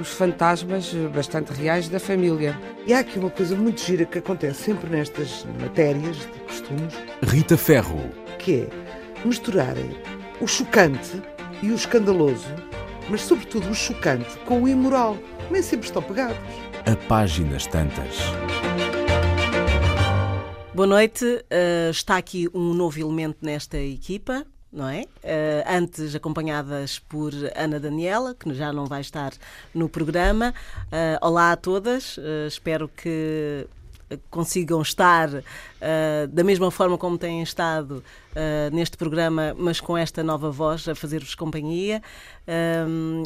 os fantasmas bastante reais da família. E há aqui uma coisa muito gira que acontece sempre nestas matérias de costumes. Rita Ferro. Que é misturarem o chocante e o escandaloso, mas sobretudo o chocante com o imoral. Nem sempre estão pegados. A páginas tantas. Boa noite. Uh, está aqui um novo elemento nesta equipa não é? Uh, antes acompanhadas por Ana Daniela, que já não vai estar no programa. Uh, olá a todas, uh, espero que consigam estar da mesma forma como têm estado neste programa, mas com esta nova voz a fazer-vos companhia.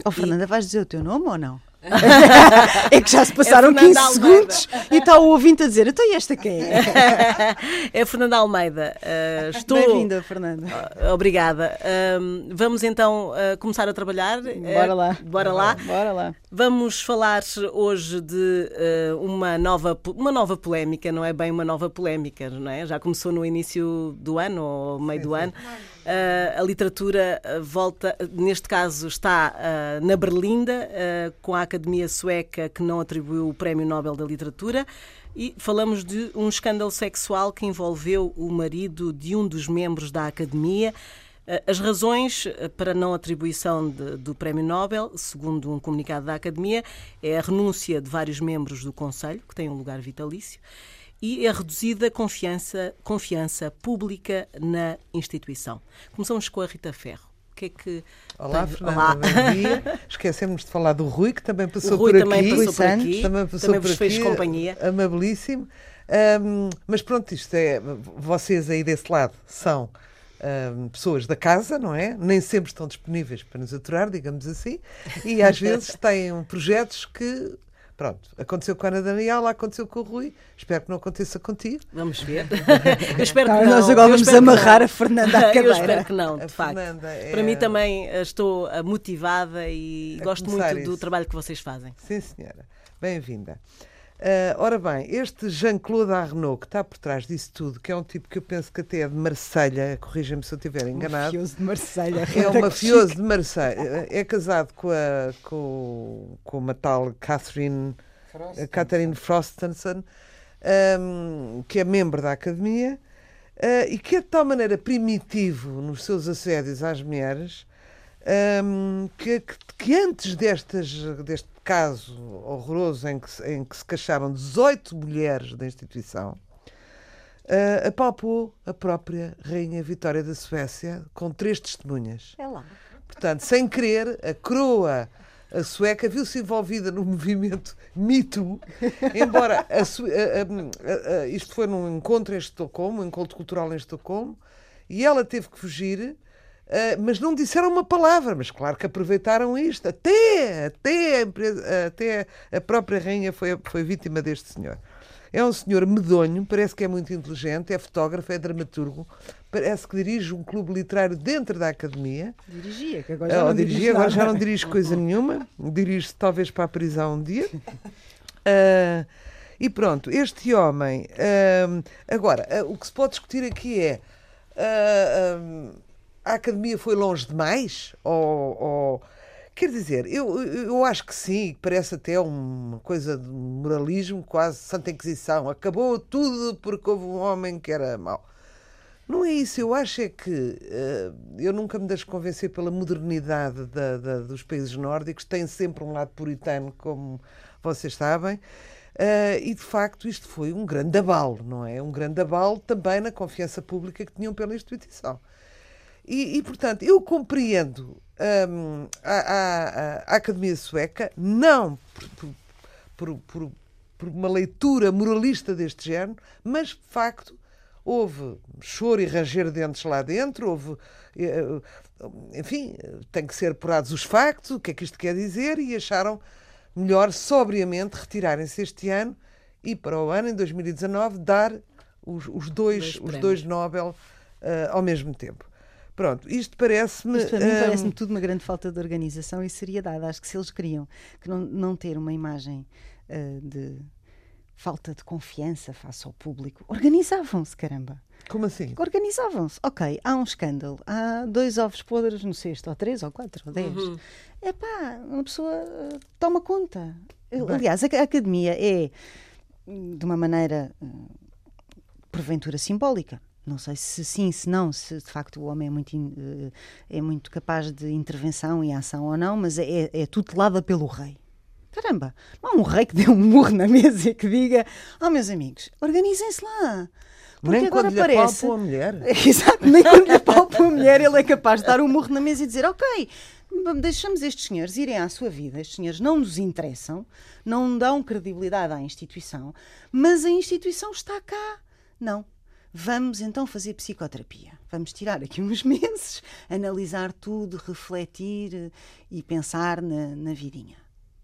oh, Fernanda, e... vais dizer o teu nome ou não? é que já se passaram é 15 Almeida. segundos e está o ouvinte a dizer: Então, e esta quem é? é Fernanda Almeida. Uh, estou... Bem-vinda, Fernanda. Uh, obrigada. Uh, vamos então começar a trabalhar. Bora lá. Bora lá. Bora lá. Vamos falar hoje de uma, nova, uma nova polémica, não é bem uma nova polémica, não é? Já começou no início do ano ou meio do ano. Uh, a literatura volta, neste caso está uh, na Berlinda, uh, com a Academia Sueca que não atribuiu o Prémio Nobel da Literatura. E falamos de um escândalo sexual que envolveu o marido de um dos membros da Academia. As razões para a não atribuição de, do Prémio Nobel, segundo um comunicado da Academia, é a renúncia de vários membros do Conselho, que têm um lugar vitalício, e a reduzida confiança, confiança pública na instituição. Começamos com a Rita Ferro. O que é que. Olá, tem... Fernanda, Olá. bom dia. Esquecemos de falar do Rui, que também passou o Rui por também aqui. Passou por aqui. Também passou também por vos aqui. fez companhia. Amabilíssimo. Um, mas pronto, isto é. Vocês aí desse lado são. Um, pessoas da casa, não é? Nem sempre estão disponíveis para nos aturar, digamos assim, e às vezes têm projetos que Pronto, aconteceu com a Ana Daniela, aconteceu com o Rui. Espero que não aconteça contigo. Vamos ver. Eu espero que não. Nós agora vamos amarrar a Fernanda à cadeira. Eu espero que não, de a facto. É... Para mim também eh, estou eh, motivada e a gosto muito isso. do trabalho que vocês fazem. Sim, senhora. Bem-vinda. Uh, ora bem, este Jean-Claude Arnaud, que está por trás disso tudo, que é um tipo que eu penso que até é de Marselha, corrija-me se eu estiver enganado. Um mafioso de Marselha. É um mafioso de Marselha. É casado com, a, com, com uma tal Catherine, Catherine Frostenson, um, que é membro da Academia, uh, e que é de tal maneira primitivo nos seus assédios às mulheres, um, que, que, antes destas, deste caso horroroso em que, em que se queixaram 18 mulheres da instituição, uh, apalpou a própria Rainha Vitória da Suécia com três testemunhas. É lá. Portanto, sem querer, a coroa a sueca viu-se envolvida no movimento Me Too, embora a, a, a, isto foi num encontro em Estocolmo, um encontro cultural em Estocolmo, e ela teve que fugir Uh, mas não disseram uma palavra, mas claro que aproveitaram isto. Até, até, a, empresa, até a própria rainha foi, foi vítima deste senhor. É um senhor medonho, parece que é muito inteligente, é fotógrafo, é dramaturgo, parece que dirige um clube literário dentro da academia. Dirigia, que agora já não, dirigia, dirige agora já não dirige coisa nenhuma, dirige-se talvez para a prisão um dia. Uh, e pronto, este homem. Uh, agora, o que se pode discutir aqui é a academia foi longe demais? Ou, ou... Quer dizer, eu, eu acho que sim, parece até uma coisa de moralismo, quase Santa Inquisição. Acabou tudo porque houve um homem que era mau. Não é isso, eu acho é que uh, eu nunca me deixo convencer pela modernidade da, da, dos países nórdicos, tem sempre um lado puritano, como vocês sabem, uh, e de facto isto foi um grande abalo, não é? Um grande abalo também na confiança pública que tinham pela instituição. E, e portanto, eu compreendo um, a, a, a, Academia Sueca, não por, por, por, por, uma leitura moralista deste género, mas de facto houve choro e ranger dentes lá dentro, houve. Eh, enfim, tem que ser apurados os factos, o que é que isto quer dizer, e acharam melhor, sobriamente, retirarem-se este ano e para o ano, em 2019, dar os, os dois, Dois os dois Nobel ah, ao mesmo tempo. Pronto, isto parece-me. Isto para mim ah, parece-me tudo uma grande falta de organização e seriedade. Acho que se eles queriam que não, não ter uma imagem ah, de falta de confiança face ao público, organizavam-se, caramba. Como assim? Organizavam-se. Ok, há um escândalo, há dois ovos podres no cesto, ou três, ou quatro, ou dez. Uhum. É pá, uma pessoa ah, toma conta. Bem. Aliás, a, a academia é, hum, de uma maneira, hum, porventura simbólica. Não sei se sim, se não, se de facto o homem é muito, eh, é muito capaz de intervenção e ação ou não, mas é, é tutelada pelo rei. Caramba, não há um rei que dê um murro na mesa e que diga: Oh, meus amigos, organizem-se lá. Porque Nem agora quando lhe parece. apalpam a mulher. Exato, nem quando lhe apalpa a mulher ele é capaz de dar um murro na mesa e dizer: Ok, deixamos estes senhores irem à sua vida, estes senhores não nos interessam, não dão credibilidade à instituição, mas a instituição está cá. Não. Vamos então fazer psicoterapia. Vamos tirar aqui uns meses, analisar tudo, refletir eh, e pensar na, na vidinha.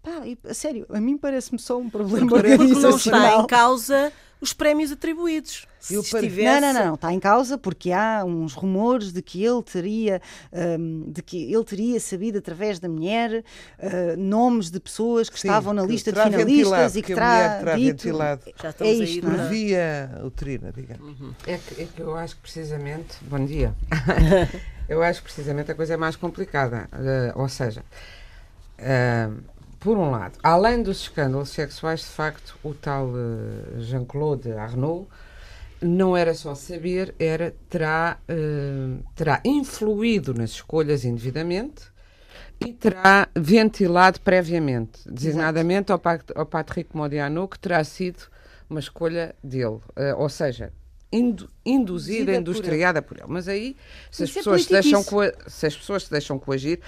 Pá, e, a sério, a mim parece-me só um problema Porque Porque não está organizacional. em causa os prémios atribuídos. Se estivesse... Não, não, não, está em causa porque há uns rumores de que ele teria, hum, de que ele teria sabido através da mulher uh, nomes de pessoas que Sim, estavam na que lista de finalistas e que que terá, terá dito. ventilado. Já É aí, isto, é? Por via uterina, digamos. É que, é que eu acho que precisamente. Bom dia. eu acho que precisamente a coisa é mais complicada. Eh, ou seja, eh, por um lado, além dos escândalos sexuais, de facto, o tal eh, Jean-Claude Arnaud não era só saber, era terá, eh, terá influído nas escolhas indevidamente e terá ventilado previamente, designadamente ao, ao Patrick Modiano, que terá sido uma escolha dele. Eh, ou seja, indu- induzida, Induzida por industriada por ele. Mas aí, se as, é pessoas se deixam se as pessoas se deixam coagir,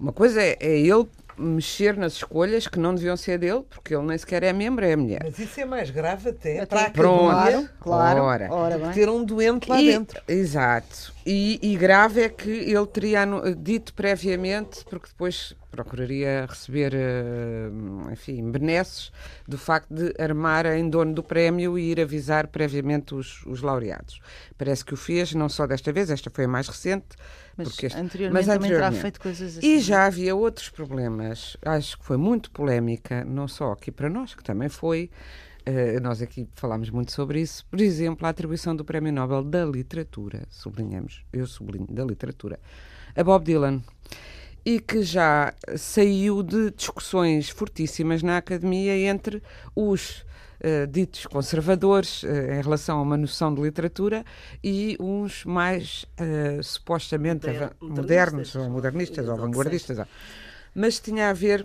uma coisa é, é ele mexer nas escolhas que não deviam ser dele, porque ele nem sequer é membro, é a mulher. Mas isso é mais grave até, Até- para a Pronto. Claro, Ora. ora bem. ter um doente lá E- dentro. Exato. E, e grave é que ele teria dito previamente, porque depois procuraria receber, eh, enfim, benesses do facto de armar em dono do prémio e ir avisar previamente os, os laureados. Parece que o fez, não só desta vez, esta foi a mais recente. Mas porque este- anteriormente mas também terá anteriormente. feito coisas assim. E já havia outros problemas. Acho que foi muito polémica, não só aqui para nós, que também foi. eh, nós aqui falámos muito sobre isso. Por exemplo, a atribuição do Prémio Nobel da Literatura, sublinhamos, eu sublinho, da literatura, a Bob Dylan. E que já saiu de discussões fortíssimas na academia entre os eh, ditos conservadores eh, em relação a uma noção de literatura e uns mais eh, supostamente modernistas, modernos ou modernistas ou vanguardistas. Mas tinha a ver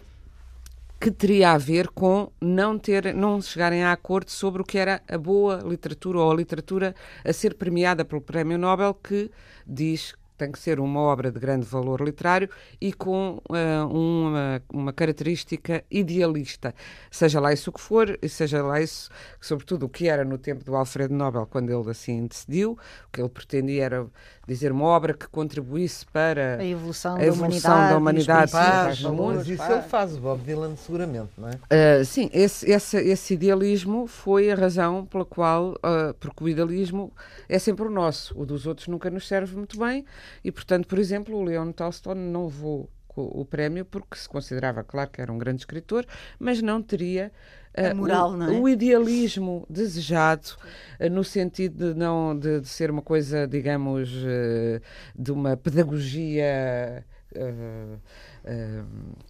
que teria a ver com não ter, não chegarem a acordo sobre o que era a boa literatura ou a literatura a ser premiada pelo Prémio Nobel, que diz que tem que ser uma obra de grande valor literário e com ah, uma, uma característica idealista. Seja lá isso o que for, e seja lá isso, sobretudo o que era no tempo do Alfredo Nobel, quando ele assim decidiu, o que ele pretendia era dizer uma obra que contribuísse para A evolução, A da, evolução humanidade, da humanidade, princípios, sim, Paz, valores, isso ele faz, o Bob Dylan, seguramente, não é? Uh, sim, esse, esse, esse idealismo foi a razão pela qual, uh, porque o idealismo é sempre o nosso, o dos outros nunca nos serve muito bem, e portanto, por exemplo, o Leon Tolstói não levou o prémio porque se considerava, claro, que era um grande escritor, mas não teria uh, A moral, o, não é? o idealismo desejado uh, no sentido de não de, de ser uma coisa, digamos, uh, de uma pedagogia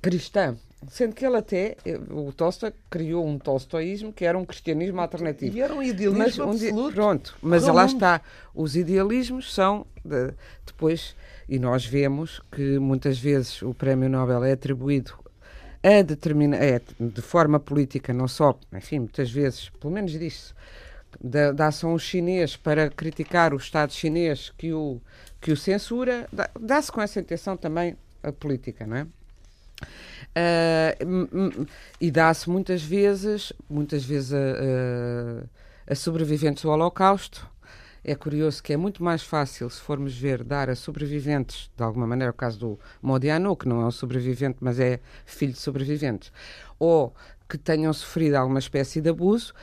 cristã. Sendo que ele até, eh, o Tolstói, criou um tolstoísmo que era um cristianismo alternativo. E era um idealismo Mas, um absoluto. pronto, mas lá mundo. está. Os idealismos são de- depois, e nós vemos que muitas vezes o Prémio Nobel é atribuído a determina, é, de forma política, não só, enfim, muitas vezes, pelo menos diz-se, da, da ação chinês para criticar o Estado chinês que o, que o censura, dá- dá-se com essa intenção também a política, não é? Hum, e dá-se muitas vezes, muitas vezes a, a- a sobreviventes do Holocausto. É curioso que é muito mais fácil, se formos ver, dar a sobreviventes, de alguma maneira, o caso do Modiano, que não é um sobrevivente, mas é filho de sobreviventes, ou que tenham sofrido alguma espécie de abuso,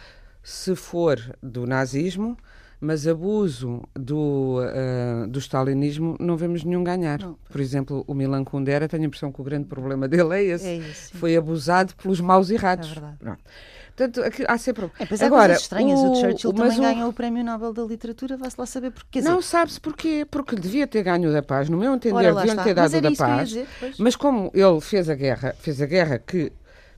se for do nazismo, Mas abuso do, ah, do stalinismo não vemos nenhum ganhar. Não. Por exemplo, o Milan Kundera, tenho a impressão que o grande problema dele é esse. É isso. Foi abusado pelos maus errados. É verdade. Pronto. Portanto, aqui há sempre. É, há Agora, coisas estranhas. O, Churchill mas também o- ganhou o Prémio Nobel da Literatura, vai-se lá saber porque. Quer Não sabe-se porquê. Porque devia ter ganho o da paz. No meu entender, deviam está. ter Mas dado o da paz. dizer. Mas como ele fez a guerra, fez a guerra que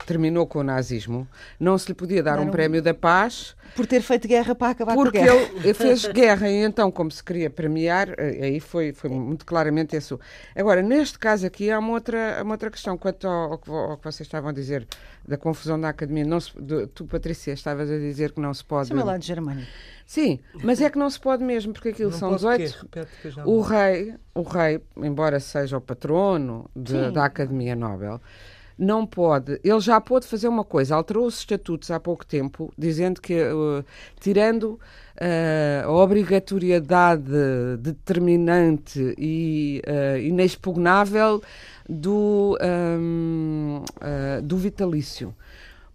terminou com o nazismo, não se lhe podia dar um um- prémio da paz Por ter feito guerra para acabar porque com a guerra. ele fez guerra e então, como se queria premiar, eh, aí foi, foi muito claramente isso. Agora, neste caso aqui, há uma outra, uma outra questão quanto ao, ao que vocês estavam a dizer da confusão da academia. Não se- de- tu, Patrícia, estavas a dizer que não se pode. Chama lá de Germânia. Sim, mas é que não se pode mesmo, porque aquilo Não são pode o quê? 18. Repete que eu já O rei, o rei, embora seja o patrono de- da Academia Nobel, não pode. Ele já pôde fazer uma coisa, alterou os estatutos há pouco tempo, dizendo que, uh, tirando uh, a obrigatoriedade determinante e uh, inexpugnável do, um, uh, do vitalício.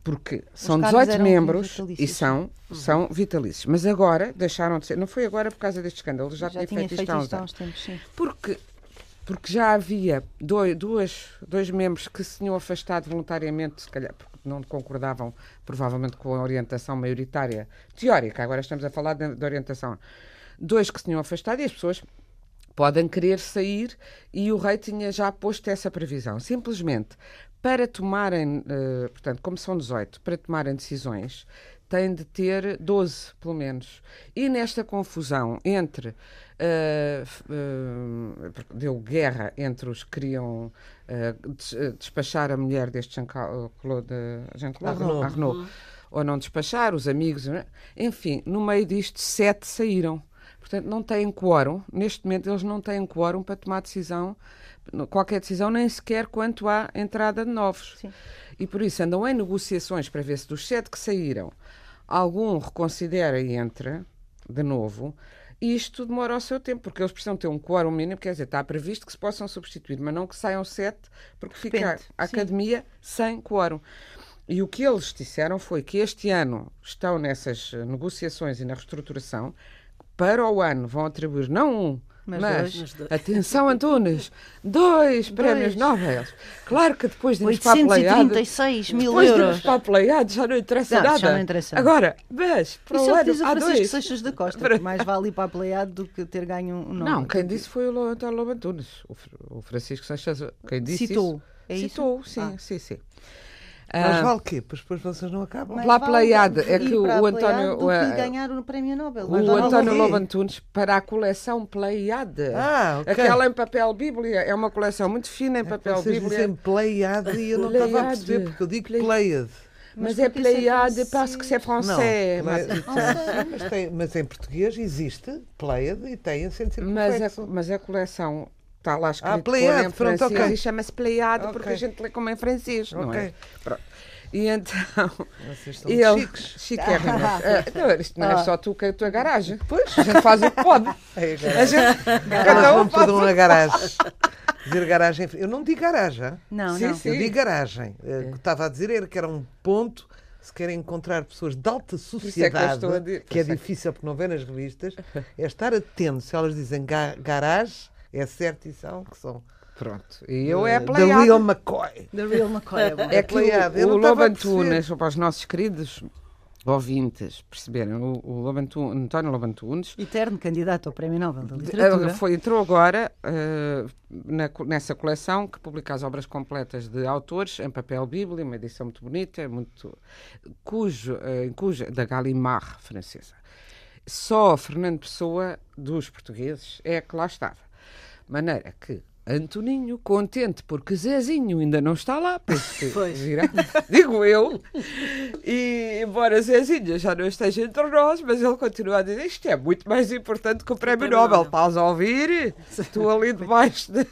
Porque são cargos 18 eram membros e são, são vitalícios. Mas agora deixaram de ser. Não foi agora por causa deste escândalo, já, Já tinha, feito, isto há uns tempos, sim. Porque, porque já havia dois, duas, dois membros que se tinham afastado voluntariamente, se calhar porque não concordavam provavelmente com a orientação maioritária teórica, agora estamos a falar de orientação. Dois que se tinham afastado e as pessoas podem querer sair e o rei tinha já posto essa previsão. Simplesmente para tomarem, eh, portanto, como são 18, para tomarem decisões, têm de ter 12, pelo menos. E nesta confusão entre. eh, porque deu guerra entre os que queriam eh, despachar a mulher deste Jean-Claude não, Arnaud. Arnaud, ou não despachar, os amigos, é? enfim, no meio disto, sete saíram. Portanto, não têm quórum, neste momento eles não têm quórum para tomar decisão, qualquer decisão, nem sequer quanto à entrada de novos. Sim. E por isso andam em negociações para ver se dos sete que saíram, algum reconsidera e entra de novo. E isto demora o seu tempo, porque eles precisam ter um quórum mínimo, quer dizer, está previsto que se possam substituir, mas não que saiam sete, porque fica a academia sem quórum. E o que eles disseram foi que este ano estão nessas negociações e na reestruturação, para o ano vão atribuir não um, Mas mas, dois. Dois. atenção Antunes, dois prémios Nobel. Claro que depois de irmos para a Pleiade, 836 mil depois de euros. para a Pleiade já não interessa Não, nada. já não interessa. Agora, mas para Isso o é o que ano diz o há Francisco dois. Seixas da Costa, que mais vale ir para a Pleiade do que ter ganho um nome. Não, quem disse foi o António Lobo Antunes. O Fr- O Francisco Seixas, quem disse Citou. isso? É isso? Citou, sim, Ah. sim, sim. Mas Ah, vale o quê? Pois depois vocês não acabam. Mais Lá vale Pleiade, é que o- a António- Pleiade do o, que eh, ganhar o prémio Nobel. O António? Lobo Antunes para a coleção Pleiade. Ah, ok. Aquela em papel Bíblia. É uma coleção muito fina em papel Vocês Bíblia. dizem Pleiade e eu não estava a Pleiade. perceber, porque eu digo Plei- Pleiade. Mas, Mas é é Pleiade parce que c'est Não, français. Pleiade- mas, mas, tem- mas em português existe Pleiade e tem acento mas, circunflexo. a, mas a coleção está lá escrito Ah, Pleiade, em pronto, francês ok. e chama-se Pleiade Ok. porque a gente lê como em francês, não é? Ok. Pronto. E então... Vocês são E ele, chiques. Ah, não, isto não é Ah. só tu que é a tua garagem. Pois. A gente faz o que pode. É, A gente, Elas cada um vão faz tudo o na que garagem. Dizer garagem. Eu não digo garagem. Não, Sim, não. sim. Eu digo garagem. Eh, O que estava a dizer era que era um ponto. Se querem encontrar pessoas de alta é que sociedade, a dizer. que é é que- difícil porque não vê nas revistas, é estar atento. Se elas dizem ga garagem, é certo e são que são. Pronto. E eu é eh, a da Pleiade. Real McCoy. The Real McCoy. é bom. É que o, não o Lobo. Antunes, para os nossos queridos ouvintes perceberem, o, o Lobo Antu- António Lobo Antunes Eterno candidato ao Prémio Nobel da eh, Literatura. foi, entrou agora eh, na nessa coleção que publica as obras completas de autores em papel bíblia, uma edição muito bonita, muito, cujo, eh, em cuja, da Gallimard francesa. Só Fernando Pessoa, dos portugueses, é que lá estava. Maneira que Antoninho, contente porque Zezinho ainda não está lá, penso que Pois. virá, digo eu, e embora Zezinho já não esteja entre nós, mas ele continua a dizer isto é muito mais importante que o Prémio Prémio Nobel, Nobel. estás a ouvir? Estou ali debaixo de...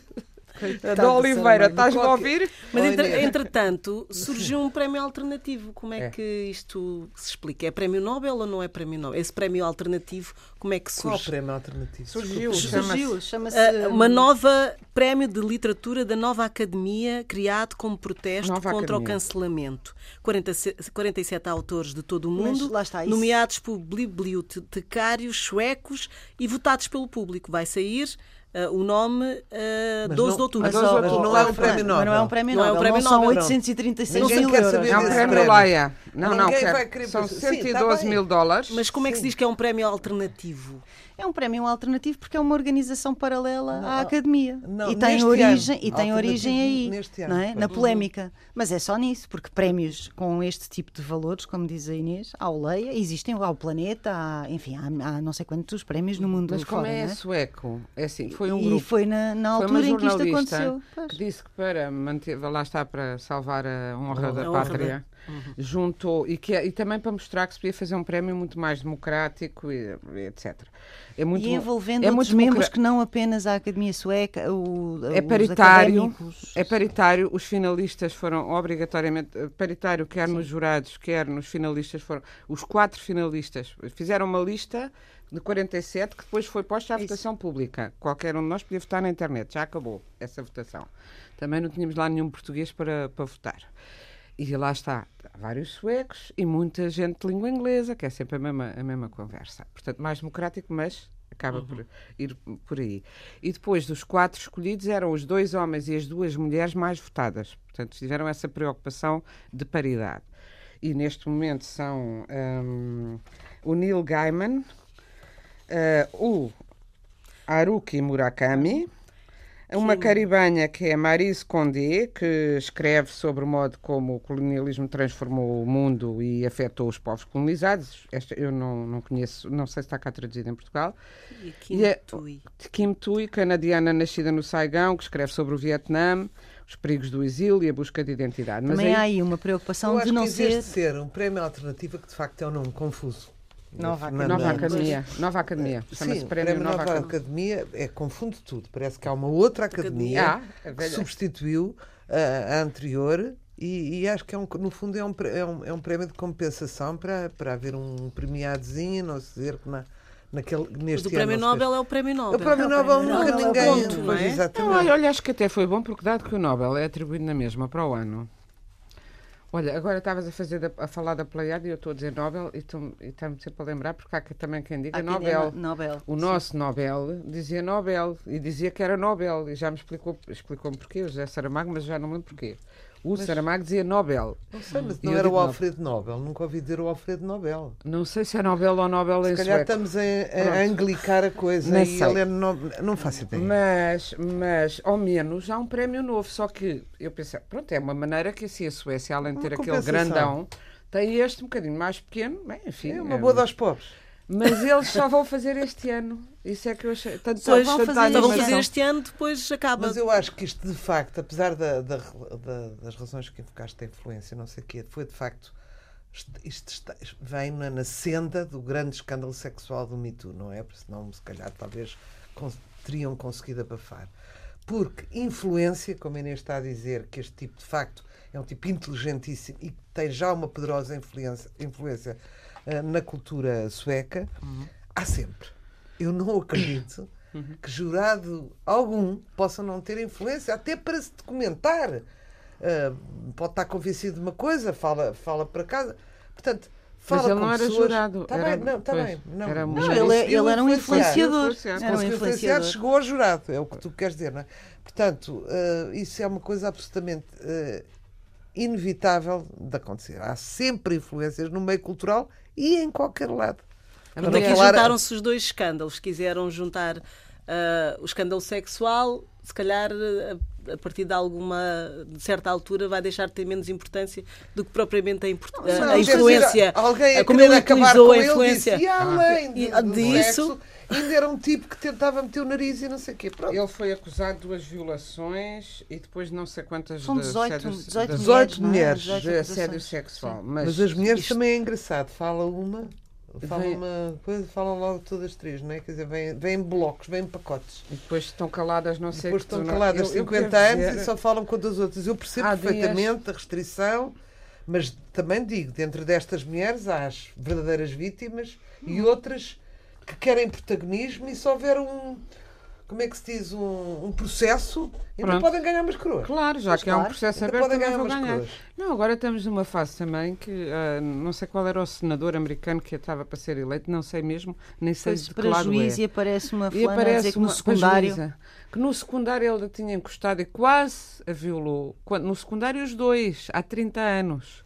Da Oliveira, estás-me a ouvir? Mas entre- entretanto, surgiu um prémio alternativo. Como é, É. que isto se explica? É prémio Nobel ou não é prémio Nobel? Esse prémio alternativo, como é que Qual o surge? prémio alternativo? Surgiu, Surgiu, chama-se. Ah, uma nova prémio de literatura da nova academia criado como protesto Nova contra o Academia. cancelamento. 47, 47 autores de todo o mundo, lá está, nomeados por bibliotecários suecos e votados pelo público. Vai sair ah, o nome ah, Mas 12 não- de outubro. mas não- Mas Oh, não é um prémio Mas não é Nobel. um prémio Não é um Nobel. prémio não são Nobel. 836 Ninguém mil quer euros. É um prémio prémio. Leia. Não, não, quer- são pensar- Sim, tá 112 bem. mil dólares. Mas como é que se diz que é um prémio alternativo? É um prémio alternativo porque é uma organização paralela Não, à academia. não, e tem origem, ano. e tem origem aí, ano, não é? na polémica. Mas é só nisso, porque prémios com este tipo de valores, como diz a Inês, ao Leia, existem ao Planeta, há, enfim, há, há não sei quantos prémios no mundo Mas como fora, é não é? sueco? É assim, foi um e grupo. foi na, na altura em que isto aconteceu. Que disse que para manter, lá está para salvar a honra da A honra pátria, juntou e, que, é- e também para mostrar que se podia fazer um prémio muito mais democrático e, etc. É muito E envolvendo é outros muito membros que não apenas a Academia Sueca, o, é paritário, académicos. é paritário, os finalistas foram obrigatoriamente eh, paritário, quer nos jurados, quer nos finalistas foram os quatro finalistas fizeram uma lista de 47 que depois foi posta à votação pública. Qualquer um de nós podia votar na internet, já acabou essa votação. Também não tínhamos lá nenhum português para, para votar. E lá está, há vários suecos e muita gente de língua inglesa, que é sempre a mesma, a mesma conversa. Portanto, mais democrático, mas acaba por ir por aí. E depois dos quatro escolhidos eram os dois homens e as duas mulheres mais votadas. Portanto, tiveram essa preocupação de paridade. E neste momento são hum, o Neil Gaiman, eh, o Haruki Murakami, uma caribanha que é Marise Condé, que escreve sobre o modo como o colonialismo transformou o mundo e afetou os povos colonizados. Esta eu não, não conheço, não sei se está cá traduzido em Portugal. E aqui E é- Tui. Kim Tui, canadiana nascida no Saigão, que escreve sobre o Vietnã, os perigos do exílio e a busca de identidade. Mas Também aí- há aí uma Eu preocupação acho de não ser. de ser um prémio alternativo, que de facto é um nome confuso. Nova Na- Nova na- Academia. Nova Academia. Chama-se Sim, Prémio, Nova, Academia. Academia é, confunde tudo. Parece que há uma outra academia Ah, a que substituiu a, a anterior e, e acho que é um, no fundo é um, é um, é um prémio de compensação para, para haver um premiadozinho, não se dizer que na, naquele, Mas neste o prémio ano se Nobel é o prémio. Nobel. O prémio Nobel nunca Nobel é ninguém. ponto, não é? Não, exatamente. olha, acho que até foi bom, porque dado que o Nobel é atribuído na mesma para o ano. Olha, agora estavas a, fazer a falar da Pleiade e eu estou a dizer Nobel e está-me sempre a lembrar, porque há também quem diga quem Nobel. Nobel. O nosso Nobel dizia Nobel e dizia que era Nobel e já me explicou, explicou-me porquê, o José Saramago, mas já não me lembro porquê. O Saramago dizia Nobel. Não sei, mas não era o digo Nobel. Alfredo Nobel. Nunca ouvi dizer o Alfredo Nobel. Não sei se é Nobel ou Nobel Se em calhar sueco. estamos a, a anglicar a coisa Não e sei. ele é no... Não faço ideia. Mas, mas, ao menos, há um prémio novo. Só que eu pensei, pronto, é uma maneira que assim a Suécia, além de ter aquele grandão, tem este um bocadinho mais pequeno. Bem, enfim, É uma é- boa aos pobres. Mas eles só vão fazer este ano. Isso é que eu achei. Tanto, Só vão tanta fazer Só vão fazer este ano, depois acaba. Mas eu acho que isto, de facto, apesar da- da- da- das razões que invocaste da influência, não sei o quê, foi de facto. Isto, isto está- vem na, na senda do grande escândalo sexual do Me Too, não é? Porque senão, se calhar, talvez cons- teriam conseguido abafar. Porque influência, como a Inês está a dizer, que este tipo, de facto, é um tipo inteligentíssimo e que tem já uma poderosa influência, influência na cultura sueca, há sempre. Eu não acredito que jurado algum possa não ter influência, até para se documentar. Ah, pode estar convencido de uma coisa, fala, fala para casa. Portanto, fala Mas ele com não era pessoas. jurado. Está era- bem, não, está pois, bem. Não, era um Não, jornalista. ele, ele era um influenciador. influenciador. Era um Conseguiu influenciar, influenciador. chegou ao jurado, é o que tu queres dizer, não é? Portanto, ah, isso é uma coisa absolutamente ah, inevitável de acontecer. Há sempre influências no meio cultural e em qualquer lado. Para aqui falar- juntaram-se os dois escândalos. Quiseram juntar ah, o escândalo sexual, se calhar ah, a partir de alguma de certa altura vai deixar de ter menos importância do que propriamente a, import- Não, a quer dizer, influência. alguém a Ah, como ele acabar utilizou com a ele influência. Disse, e além E- do, do disso- sexo, ainda era um tipo que tentava meter o nariz e não sei o quê. Pronto. Ele foi acusado de duas violações e depois não sei quantas São de 18, assédio- 18, de- 18 não é? mulheres 18 de assédio sexual. Mas, Mas, as mulheres isto- também é engraçado. Fala uma, falam Vem- coisa, falam logo todas três, não é? Quer dizer, vêm, vêm blocos, vêm pacotes. E depois estão caladas, não sei Depois estão não- caladas eu- eu 50 quero anos dizer- e só falam com das outras. Eu percebo Há dias- perfeitamente a restrição, mas também digo, dentro destas mulheres há as verdadeiras vítimas e Hum. outras que querem protagonismo e se houver um, como é que se diz, um, um processo, ainda Pronto. podem ganhar umas coroas. Claro, já Pois que é um claro. processo aberto, podem ganhar umas ganhar. Não, agora estamos numa fase também que ah, não sei qual era o senador americano que estava para ser eleito, não sei mesmo, nem sei Foi de que para lado juiz é. e aparece uma E aparece que no uma secundário... pajuíza, que no secundário ele tinha encostado e quase a violou. No secundário os dois, há 30 anos.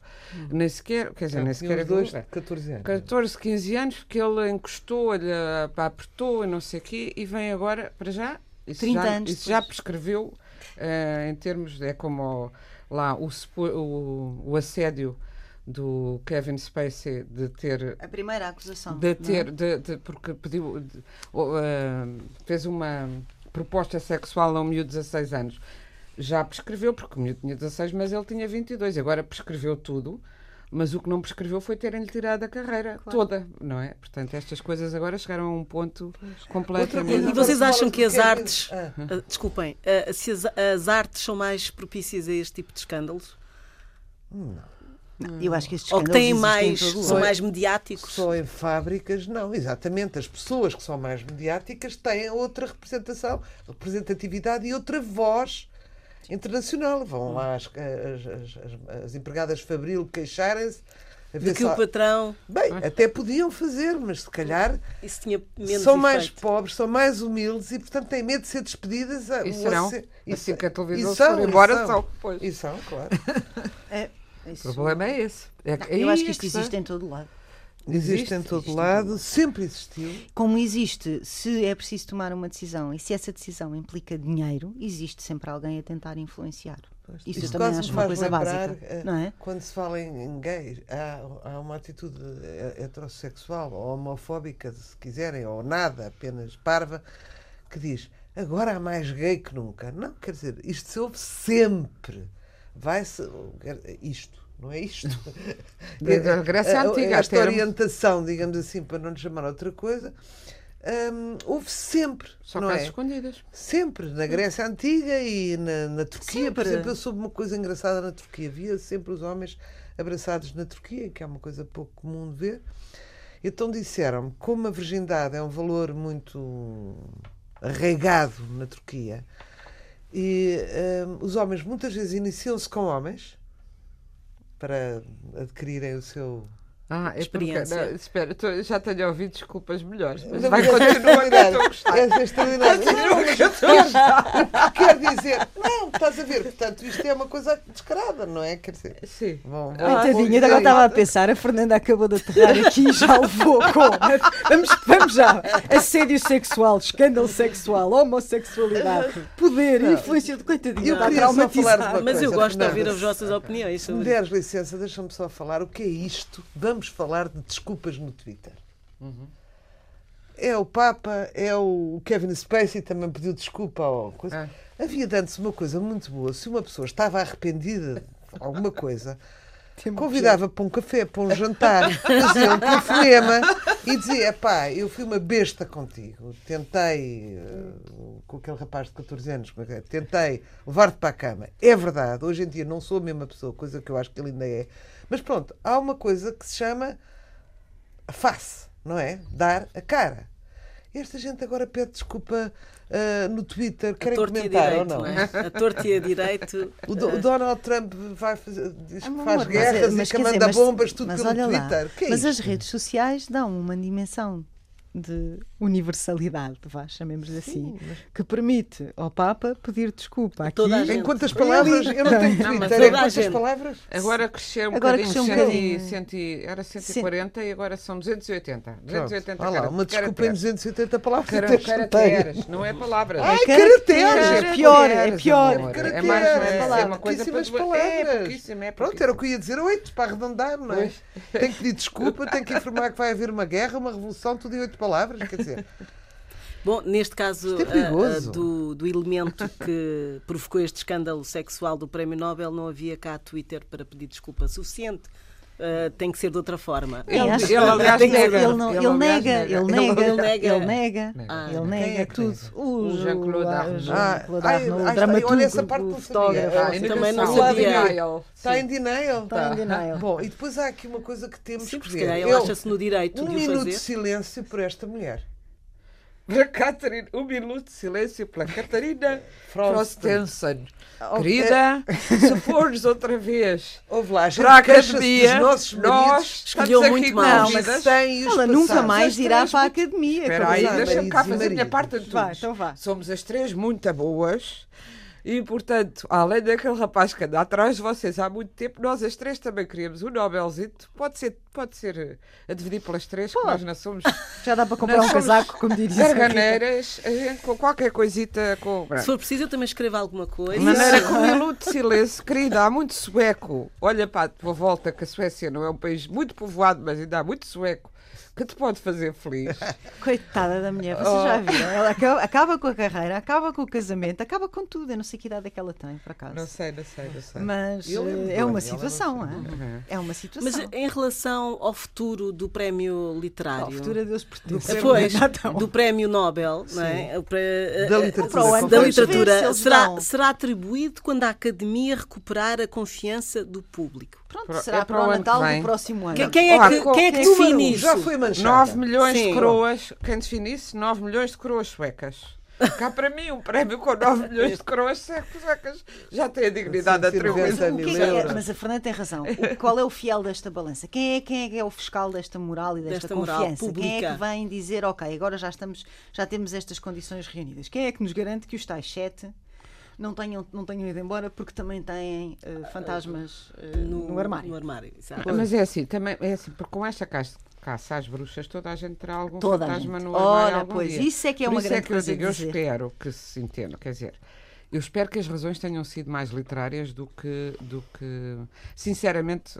Nem sequer, quer dizer, nem Tinham sequer é dois violou. de 14 anos. 14, 15 anos, porque ele encostou-lhe, apertou e não sei o quê, e vem agora, para já, isso 30 já, anos isso já prescreveu eh, em termos, é como o- lá o, o, o assédio do Kevin Spacey de ter A primeira acusação. de é? ter de, de- porque pediu de- eh, fez uma proposta sexual a um miúdo de 16 anos já prescreveu porque o miúdo tinha 16 mas ele tinha 22 agora prescreveu tudo mas o que não prescreveu foi terem-lhe tirado a carreira toda, não é? Portanto, estas coisas agora chegaram a um ponto completamente. E vocês acham que as Kevin- artes. Ah. ah, desculpem, ah, se as, as artes são mais propícias a este tipo de escândalos? Eu acho que estes Ou que escândalos têm mais. são mais mediáticos? Só em fábricas, não, exatamente. As pessoas que são mais mediáticas têm outra representação, representatividade e outra voz internacional. Vão lá as, as, as- as- as empregadas Fabril queixarem-se. De que se o patrão. Bem, até podiam fazer, mas se calhar Isso tinha menos são mais efeito. pobres, são mais humildes e, portanto, têm medo de ser despedidas. a- E serão, ace- assim que a televisão e se for são, e embora, são. são, pois. E são, claro. É, O problema é esse. É que- Eu aí acho é que isto está. existe em todo lado. Existe em todo lado, sempre existiu. Como existe, se é preciso tomar uma decisão e se essa decisão implica dinheiro, existe sempre alguém a tentar influenciar. Isso eu também acho uma coisa básica. eh, Não é? Quando se fala em, gays, há, há uma atitude eh, heterossexual ou homofóbica, se quiserem, ou nada, apenas parva, que diz agora há mais gay que nunca. Não, quer dizer, isto se ouve sempre. Vai-se. Isto, não é isto? Da- Grécia A- a- Antiga, Esta era- orientação, digamos assim, para não lhe chamar outra coisa, hum, houve sempre. Só não é? escondidas. Sempre, na Grécia Antiga e na, na Turquia. Por Sempre. exemplo, eu soube uma coisa engraçada na Turquia. Via sempre os homens abraçados na Turquia, que é uma coisa pouco comum de ver. Então disseram-me, como a virgindade é um valor muito arraigado na Turquia, e hum, os homens muitas vezes iniciam-se com homens para adquirirem o seu Ah, é porque, Experiência. não, espera, tô- já tenho ouvido desculpas melhores, mas Não, vai mas é continuar que eu estou a gostar. Não, quer, quer dizer, não, estás a ver, portanto, isto é uma coisa descarada, não é? Quer dizer, Sim. bom, Coitadinha, agora estava a pensar, a Fernanda acabou de aterrar aqui e já levou com. Vamos, vamos já. Assédio sexual, escândalo sexual, homossexualidade, poder, influência de coitadinha. Eu está queria só falar de uma Mas eu coisa, gosto de ouvir as vossas opiniões sobre me deres licença, deixa-me só falar o que é isto. Vamos falar de desculpas no Twitter. É o Papa, é o Kevin Spacey também pediu desculpa ou coisa. Havia antes uma coisa muito boa. Se uma pessoa estava arrependida de alguma coisa, convidava para um café, para um jantar, fazia um telefonema e dizia: pá, eu fui uma besta contigo. Tentei, eh, com aquele rapaz de 14 anos, é é? tentei levar-te para a cama. É verdade, hoje em dia não sou a mesma pessoa, coisa que eu acho que ele ainda é. Mas pronto, há uma coisa que se chama face, não é? Dar a cara. Esta gente agora pede desculpa ah, no Twitter. Querem comentar ou direito, não? não é? A torta e a direito. O, Do- o Donald Trump vai fazer, diz que Amor, faz guerras mas e que dizer, manda mas- bombas tudo mas pelo olha lá, Twitter. Que é mas isto? as redes sociais dão uma dimensão de universalidade, vá, chamemos assim, que permite ao Papa pedir desculpa aqui. Toda a Em gente. quantas palavras? Eu não tenho Não, Twitter. toda Em a quantas gente. palavras? Agora cresceu um Agora bocadinho, cresceu um cento e- bocadinho. cento era 140 e agora são 280. 280 Pronto. Olha lá, uma desculpa em caracteres. 280 palavras. Cara-. Caracteres, não é palavras. Ai, Caracteres, caracteres! é pior, é Caracteres, pior. É Caracteres, mais é, é uma coisa para É palavras. pouquíssimo, é Pronto, era o que eu ia dizer oito para arredondar, não é? Tem que pedir desculpa, tem que informar que vai haver uma guerra, uma revolução, tudo em oito palavras. Quer dizer, Bom, neste caso é do, do elemento que provocou este escândalo sexual do Prémio Nobel, não havia cá Twitter para pedir desculpa suficiente. uh, tem que ser de outra forma. Ele, ele, aliás, nega. ele não- ele nega, ele Ele nega, nega. ele nega, Ah. ele Quem nega é tudo. O Jean-Claude Arnaud. Ah, o dramaturgo, olha, essa parte o não sabia. fotógrafo. Ah, também não sabia. Está em denial. Está em denial. Bom, e depois há aqui uma coisa que temos Sim, que ver. calhar ele acha-se no direito um de o minuto de silêncio por esta mulher. Para Catherine, um minuto de silêncio pela Catarina Frostenson. Querida, se fores outra vez Houve lá, para a academia, nossos nós. Escolheu muito com mal. Mas vidas. Sem os Ela nunca passados. mais irá três para a academia. Espera aí, deixa-me cá fazer a minha parte de Vá, tudo. então vá. Somos as três muito boas. E, portanto, além daquele rapaz que anda atrás de vocês há muito tempo, nós as três também queríamos um Nobelzito. Pode ser, pode ser eh, a dividir pelas três, que nós não somos Já dá para comprar um casaco, como diria garganeiras. A gente com qualquer coisita. Com... Se for preciso, eu também escrevo alguma coisa. De maneira que um minuto de silêncio, querida, há muito sueco. Olha para a tua volta que a Suécia não é um país muito povoado, mas ainda há muito sueco que te pode fazer feliz. Coitada da mulher, vocês Oh. já viram? Ela acaba, acaba com a carreira, acaba com o casamento, acaba com tudo. Eu não sei que idade é que ela tem, por acaso. Não sei, não sei, não sei. Mas lembro é uma situação, não hã? é uma situação. Mas em relação ao futuro do prémio literário. Ao futuro Deus pertence. Depois do prémio Nobel não é? Pré- Da eh, literatura, da literatura será, será atribuído quando a Academia recuperar a confiança do público. Pronto, será é para, para o Natal do próximo ano. Quem, quem é Olha, que, quem é que define isso? Já foi manchada. 9 milhões Sim. de coroas, quem define isso? 9 milhões de coroas suecas. Cá para mim, um prémio com 9 milhões de coroas suecas já tem a dignidade 190 atribuída. É. Mas a Fernanda tem razão. O- qual é o fiel desta balança? Quem é, quem é que é o fiscal desta moral e desta, Desta moral confiança? Quem é que vem dizer, ok, agora já estamos, já temos estas condições reunidas? Quem é que nos garante que os tais sete não tenham, não tenham ido embora porque também têm eh, fantasmas eh, no, armário? No armário, exato. Mas é assim, também é assim, porque com esta caça, caça às bruxas, toda a gente terá algum Toda fantasma no armário Ora, algum pois, dia. isso é que é Por uma isso grande é que eu coisa digo, de eu espero que se entenda, quer dizer, eu espero que as razões tenham sido mais literárias do que, do que sinceramente,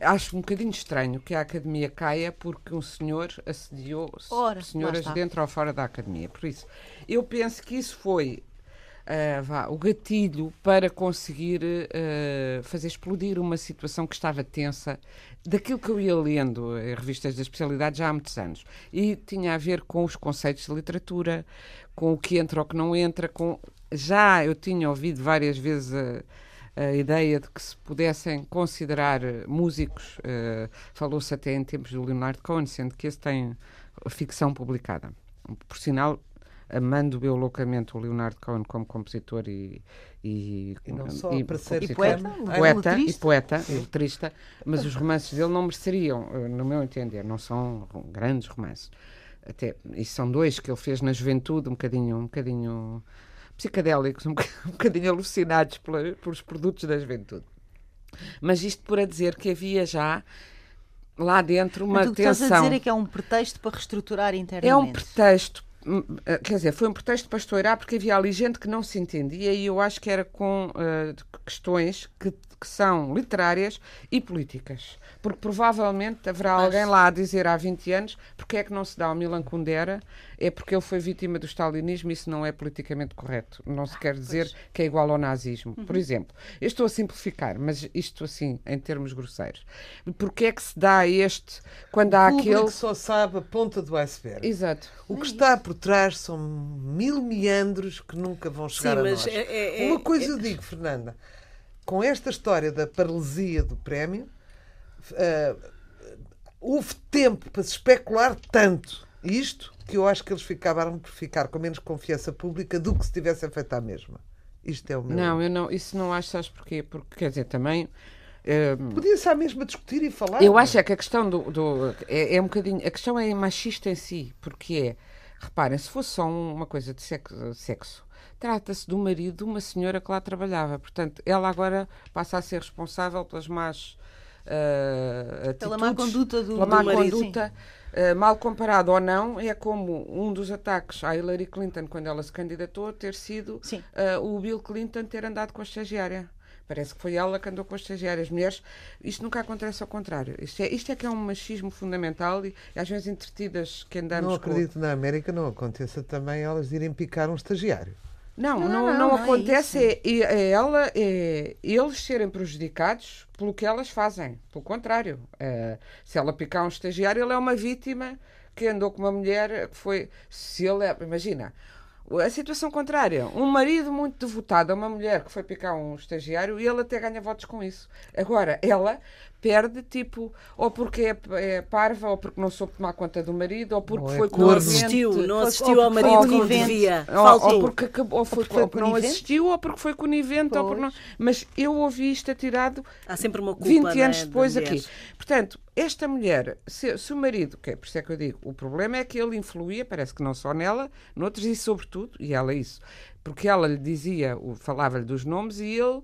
acho um bocadinho estranho que a Academia caia porque um senhor assediou Ora, senhoras dentro ou fora da Academia. Por isso, eu penso que isso foi ah, vá, o gatilho para conseguir ah, fazer explodir uma situação que estava tensa daquilo que eu ia lendo em revistas da especialidade já há muitos anos. E tinha a ver com os conceitos de literatura, com o que entra ou que não entra, com já eu tinha ouvido várias vezes a, a ideia de que se pudessem considerar eh, músicos, eh, falou-se até em tempos do Leonard Cohen, sendo que esse tem ficção publicada. Por sinal, amando eu loucamente o Leonard Cohen como compositor e, e, E não só para ser compositor, poeta, Ah, poeta e poeta, e letrista, mas os romances dele não mereceriam, eh, no meu entender, não são grandes romances. Até, e são dois que ele fez na juventude, um bocadinho, um bocadinho psicadélicos, um boc- bocadinho alucinados pela- pelos produtos da juventude. Mas isto para dizer que havia já lá dentro uma Portanto, o que estás a tensão. dizer é que é um pretexto para reestruturar internamente. É um pretexto, quer dizer, foi um pretexto para estourar porque havia ali gente que não se entendia e eu acho que era com eh, de- questões que, que são literárias e políticas. Porque provavelmente haverá alguém lá a dizer há 20 anos porque é que não se dá ao Milan Kundera, é porque ele foi vítima do stalinismo e isso não é politicamente correto. Não se quer dizer que é igual ao nazismo. Por exemplo, eu estou a simplificar, mas isto assim, em termos grosseiros. Porque é que se dá este, quando há O público aquele... só sabe a ponta do iceberg. Exato. O que está por trás são mil meandros que nunca vão chegar Sim, a mas nós. é- é- é- Uma coisa é- eu digo, Fernanda, com esta história da paralisia do prémio, eh, houve tempo para se especular tanto isto que eu acho que eles ficaram por ficar com menos confiança pública do que se tivessem feito à mesma. Isto é o meu. Não, eu não, isso não acho, sabes porquê? Porque, quer dizer, também. eh, Podia-se à mesma discutir e falar. eu acho é que a questão do. do- é, é um bocadinho. A questão é machista em si, porque é. Reparem, se fosse só um- uma coisa de sexo, sexo trata-se do marido de uma senhora que lá trabalhava. Portanto, ela agora passa a ser responsável pelas más. eh, Pela atitudes, má conduta do- pela do má marido, conduta, eh, mal comparado ou não, é como um dos ataques à Hillary Clinton quando ela se candidatou ter sido eh, o Bill Clinton ter andado com a estagiária. Parece que foi ela que andou com a estagiária. As mulheres, isto nunca acontece ao contrário. Isto é, isto é que é um machismo fundamental e às vezes entretidas que andamos Não com- acredito na América não aconteça também elas irem picar um estagiário. Não, Não, não, não, não, é acontece é, é- é ela, é eles serem prejudicados pelo que elas fazem. Pelo contrário, eh, se ela picar um estagiário, ele é uma vítima que andou com uma mulher que foi. Se ele é, imagina. A situação contrária, um marido muito devotado a uma mulher que foi picar um estagiário e ele até ganha votos com isso. Agora, ela perde, tipo, ou porque é, é parva, ou porque não soube tomar conta do marido, ou porque Ou é foi corno. Não conivente. assistiu, não assistiu ou ao marido como devia. Ou, ou porque, acabou, ou foi, porque foi ou porque não assistiu, ou porque foi conivente, ou porque não. Mas eu ouvi isto atirado Há sempre uma culpa. 20 não é, anos da depois mulher. aqui. Portanto, esta mulher, se, se o marido, que é por isso é que eu digo, o problema é que ele influía, parece que não só nela, noutros e sobretudo, e ela isso, porque ela lhe dizia, o- falava-lhe dos nomes e ele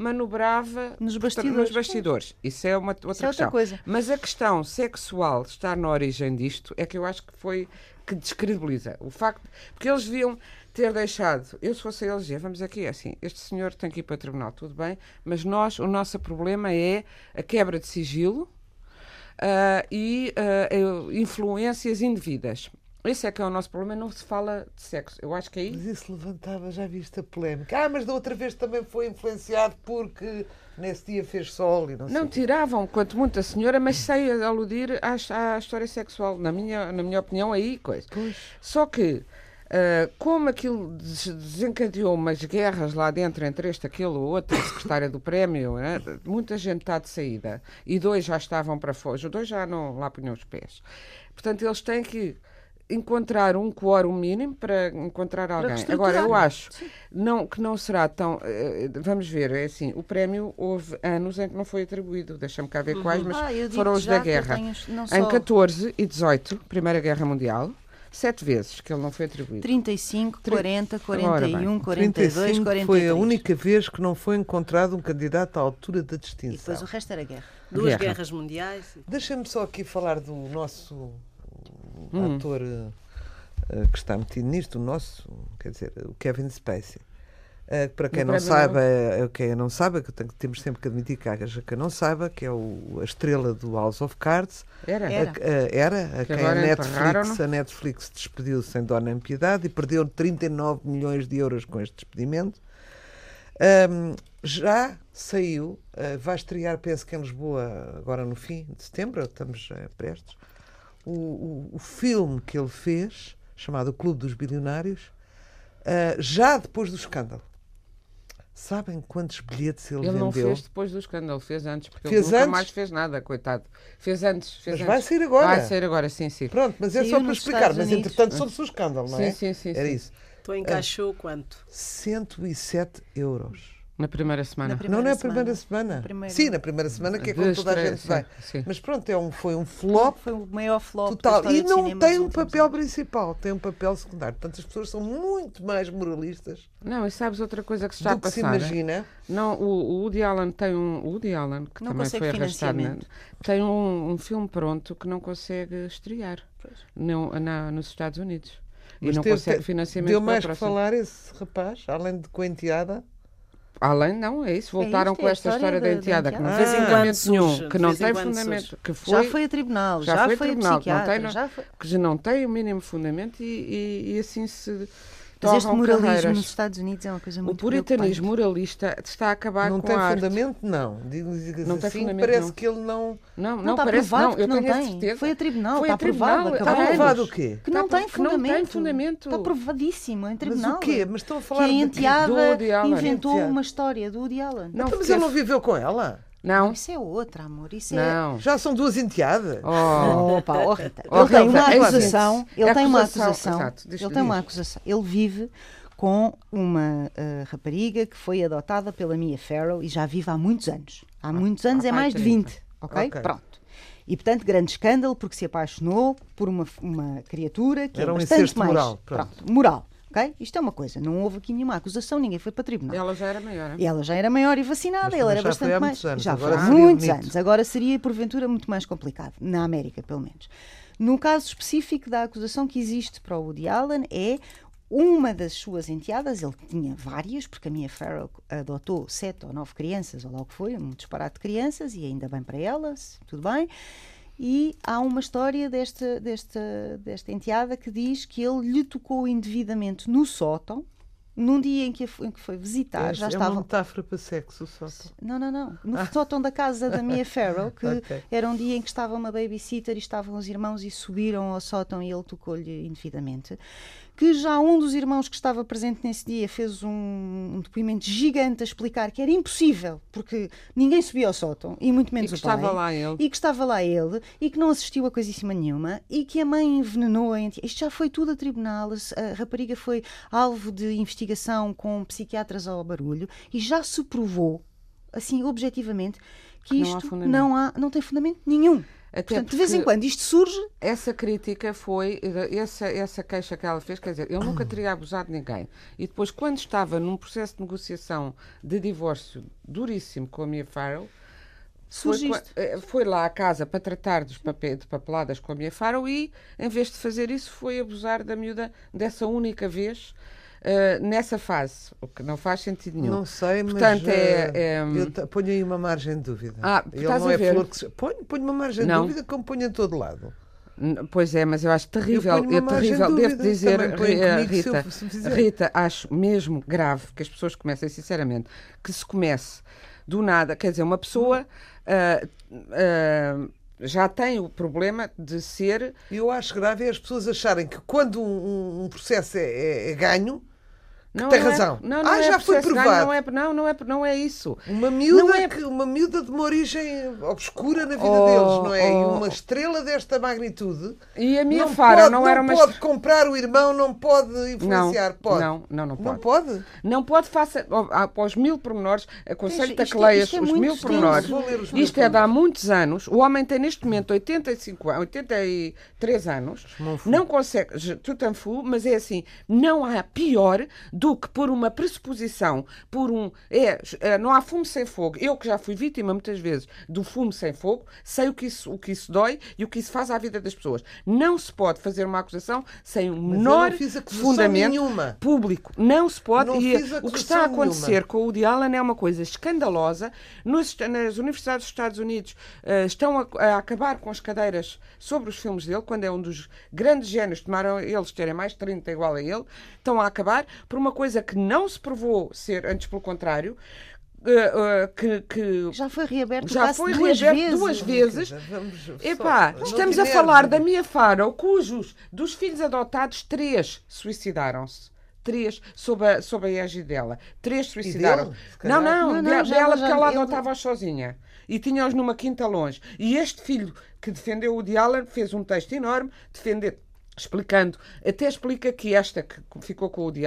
manobrava Nos bastidores. nos bastidores. Isso é uma outra Isso é outra questão. coisa. Mas a questão sexual estar na origem disto é que eu acho que foi que descredibiliza. O facto, porque eles deviam ter deixado, eu se fosse eles, vamos aqui, é assim, este senhor tem que ir para o tribunal, tudo bem, mas nós, o nosso problema é a quebra de sigilo ah, e eh, influências indevidas. Esse é que é o nosso problema, não se fala de sexo. Eu acho que é aí Mas isso levantava, já viste a polémica. Ah, mas da outra vez também foi influenciado porque nesse dia fez sol e não sei. Não tiravam, quanto muito a senhora, mas sem aludir à, à história sexual. Na minha, na minha opinião, aí, coisa. Só que, ah, como aquilo des- desencadeou umas guerras lá dentro entre este, aquele ou outro, a secretária do prémio, né? muita gente está de saída. E dois já estavam para fora, os dois já não lá punham os pés. Portanto, eles têm que encontrar um quórum mínimo para encontrar alguém. Agora, eu reestruturar. acho não, que não será tão. eh, vamos ver, é assim: o prémio houve anos em que não foi atribuído, deixa-me cá ver quais, mas Ah, foram os da guerra. tenho- Em só- 14 e 18, Primeira Guerra Mundial, sete vezes que ele não foi atribuído. 35, Tri- 40, Ora bem. 41, 42, 35 43. foi a única vez que não foi encontrado um candidato à altura da E distinção. depois o resto era guerra. Duas Guerra. guerras mundiais. Deixa-me só aqui falar do nosso Hum. ator eh, que está metido nisto, o nosso, quer dizer, o Kevin Spacey. Eh, para quem não prémio saiba, eh, quem não saiba, que temos sempre que admitir que haja quem não saiba, que é o- a estrela do House of Cards, Era? Era. A, era a Que quem a Netflix, a Netflix despediu sem dó nem piedade e perdeu 39 milhões de euros com este despedimento. Ahm, já saiu, ah, vai estrear, penso que em Lisboa, agora no fim de setembro, estamos eh, prestes, o, o- o filme que ele fez, chamado O Clube dos Bilionários, ah, já depois do escândalo. Sabem quantos bilhetes ele, Ele não vendeu? fez depois do escândalo, fez antes, porque Fez ele nunca antes? mais fez nada, coitado. Fez antes. Fez Mas antes. vai sair agora. Vai sair agora, sim, sim. Pronto, mas é Saiu só para explicar. Estados Mas Unidos. entretanto soube-se o escândalo, não é? Sim, sim, sim, Era sim. isso. Então encaixou quanto? 107 euros. Na primeira semana. Na primeira não, não é a semana. primeira semana. Na primeira- Sim, na primeira semana, que é quando toda a gente vai. sim. Mas pronto, é um, foi um flop Foi o maior flop total. E não tem um papel anos. principal, tem um papel secundário. Portanto, as pessoas são muito mais moralistas Não, e sabes outra coisa que se está a que se passar? imagina. Não, o, o Woody Allen tem um. O Woody Allen, que Não também consegue foi arrastado, né? tem um, um filme pronto que não consegue estrear não, na, nos Estados Unidos. E Mas não teve- consegue financiamento Deu para mais próximo. falar esse rapaz, além de com a enteada. Além, não, é isso. Voltaram isto, com é esta história história da da- da enteada, que não enteada. tem fundamento nenhum, que não tem fundamento, surge. que foi, Já foi a tribunal, já já, foi foi, a tribunal, que não tem, já foi... que não tem o mínimo fundamento e, e- e assim se Mas este moralismo carreiras. nos Estados Unidos é uma coisa O muito puritanismo preocupante. moralista está a acabar não com tem a arte. fundamento, não. Digo Não tem assim, fundamento, parece não. que ele não. Não, não, Não, está parece provado não, que eu não a tem. certeza. Foi a tribunal, Foi está a tribunal, aprovado, está acabou. provado o quê? Que não Está tem que não tem fundamento. fundamento. Está provadíssimo em Mas tribunal. o quê? Mas estão a Que falar a quê? Do enteada inventou uma história do Woody Allen. Não, Então, mas ele não viveu com ela? Não, Isso é outra, amor. Isso é... não. Já são duas enteadas? Oh. Opa, oh, Rita. Oh, Ele tem Rita, uma é acusação. Ele é tem uma acusação, exato, Ele tem uma acusação. Ele vive com uma eh, rapariga que foi adotada pela Mia Farrow e já vive há muitos anos. Há muitos anos, é ok, mais de 30. 20. Ok? Ok. Pronto. E, portanto, grande escândalo porque se apaixonou por uma, uma criatura que Era é um bastante incesto mais... moral, pronto. Pronto, moral. Ok? Isto é uma coisa. Não houve aqui nenhuma acusação, ninguém foi para tribunal. Ela já era maior. hein? Ela já era maior e vacinada, também era já foi bastante há mais. muitos anos, Já agora foi há seria muitos bonito. anos. Agora seria, porventura, muito mais complicado. Na América, pelo menos. No caso específico da acusação que existe para o Woody Allen, é uma das suas enteadas, ele tinha várias, porque a Mia Farrow adotou sete ou nove crianças, ou lá o que foi, um disparate de crianças, e ainda bem para elas, tudo bem. E há uma história desta, desta, desta enteada que diz que ele lhe tocou indevidamente no sótão, num dia em que, foi visitar, é, já é estavam. uma metáfora para sexo, só. Não, não, não. No sótão da casa da Mia Farrow, que Ok. era um dia em que estava uma babysitter e estavam os irmãos e subiram ao sótão e ele tocou-lhe indevidamente. Que já um dos irmãos que estava presente nesse dia fez um, um depoimento gigante a explicar que era impossível, porque ninguém subia ao sótão, e muito E menos que o pai. estava lá ele. E que estava lá ele, e que não assistiu a coisíssima nenhuma, e que a mãe envenenou a enti- Isto já foi tudo a tribunal, a rapariga foi alvo de investigação com psiquiatras ao barulho, e já se provou, assim, objetivamente, que Que não há isto não, há, não tem fundamento nenhum. Até Portanto, de vez em quando isto surge, Essa crítica foi, essa, essa queixa que ela fez, quer dizer, ele nunca teria abusado de ninguém. E depois, quando estava num processo de negociação de divórcio duríssimo com a Mia Farrow, foi, eh, foi lá à casa para tratar dos papéis de papeladas com a Mia Farrow e, em vez de fazer isso, foi abusar da miúda dessa única vez eh, nessa fase, o que não faz sentido nenhum. Não sei, mas Portanto, é- eh, é- eu te- ponho aí uma margem de dúvida. Ah, Ele estás não a é ver? flor que se... ponho, ponho uma margem Não. de dúvida como ponho em todo lado. Pois é, mas eu acho terrível, Eu é terrível, devo dizer, também põe Ri- comigo se eu- Rita, se. Rita, acho mesmo grave que as pessoas comecem, sinceramente, que se comece do nada, quer dizer, uma pessoa ah, ah, já tem o problema de ser eu acho grave é as pessoas acharem que quando um, um processo é, é- é ganho, não, tem não é- razão. não, não Ah, é já foi provado. não, é, não, não, é, não é isso. uma miúda, Não é- que, uma miúda de uma origem obscura na vida Oh, deles, não é? E oh. uma estrela desta magnitude E a minha não Fara pode, não, era uma pode comprar o irmão, não pode influenciar. Não, pode. não, não, não Não pode. pode? Não pode faça após mil pormenores, aconselho-te que é- leias é os mil pormenores. Isto é de há muitos anos. O homem tem neste momento 85 anos, 83 anos. Não consegue, fou, mas é assim, não há pior do que por uma pressuposição, por um. É, é, não há fumo sem fogo. Eu que já fui vítima muitas vezes do fumo sem fogo, sei o que isso, o que isso dói e o que isso faz à vida das pessoas. Não se pode fazer uma acusação sem um eu menor fundamento nenhuma. público. Não se pode. Não e o que está a acontecer nenhuma. com o Woody Allen é uma coisa escandalosa. Nos- nas universidades dos Estados Unidos eh, estão a, a acabar com as cadeiras sobre os filmes dele, quando é um dos grandes génios, tomaram eles terem mais de 30 igual a ele, estão a acabar por uma coisa que não se provou ser, antes pelo contrário, eh, eh, que, que Já foi reaberto já foi duas reaberto vezes. duas vezes. Só- Epá, estamos a falar da enerves. Mia Farrow, cujos dos filhos adotados, três suicidaram-se. Três, sob a, sob a égide dela. Três suicidaram. Não, não, Não, de- não, já- dela já- porque ela ele- adotava-os sozinha. E tinha-os numa quinta longe. E este filho que defendeu o Woody Allen fez um texto enorme, defender explicando, até explica que esta que ficou com o Woody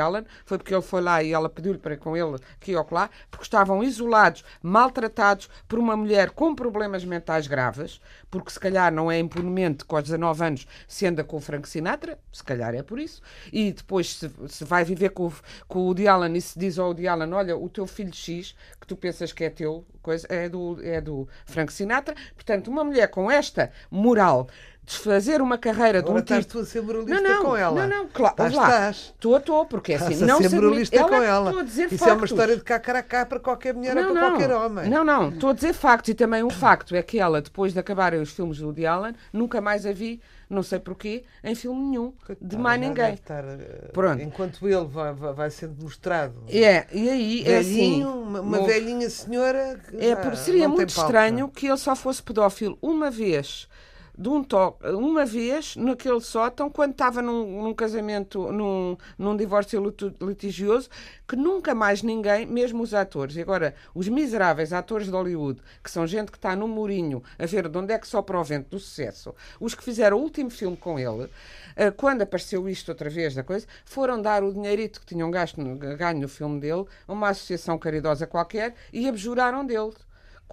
foi porque ele foi lá e ela pediu-lhe para ir com ele aqui ou lá, porque estavam isolados, maltratados por uma mulher com problemas mentais graves, porque se calhar não é impunemente com aos 19 anos se anda com o Frank Sinatra, se calhar é por isso, e depois se, se vai viver com, com o Woody e se diz ao Woody olha, o teu filho X, que tu pensas que é teu, coisa, é, do, é do Frank Sinatra, portanto, uma mulher com esta moral desfazer uma carreira de um estás tipo tu a ser moralista não, não, com ela. Não, não, claro. Estás, lá. estás. Estou, estou, porque é assim. Estás não a ser admite- moralista ela, com ela. Estou a dizer Isso factos. é uma história de cá cara a cá para qualquer mulher ou não, para não. qualquer homem. Não, não, estou a dizer factos. E também um facto é que ela, depois de acabarem os filmes do Woody Allen, nunca mais a vi, não sei porquê, em filme nenhum, de mais ninguém. estar, eh, Pronto. Enquanto ele vai, vai, sendo mostrado. É, e aí é assim. Uma, uma velhinha senhora que É, já por- seria muito estranho que ele só fosse pedófilo uma vez, de um toque, uma vez naquele sótão, quando estava num, num casamento, num, num divórcio litigioso, que nunca mais ninguém, mesmo os atores, e agora os miseráveis atores de Hollywood, que são gente que está no murinho a ver de onde é que sopra o vento do sucesso, os que fizeram o último filme com ele, eh, quando apareceu isto outra vez da coisa, foram dar o dinheirito que tinham gasto ganho no filme dele a uma associação caridosa qualquer e abjuraram dele.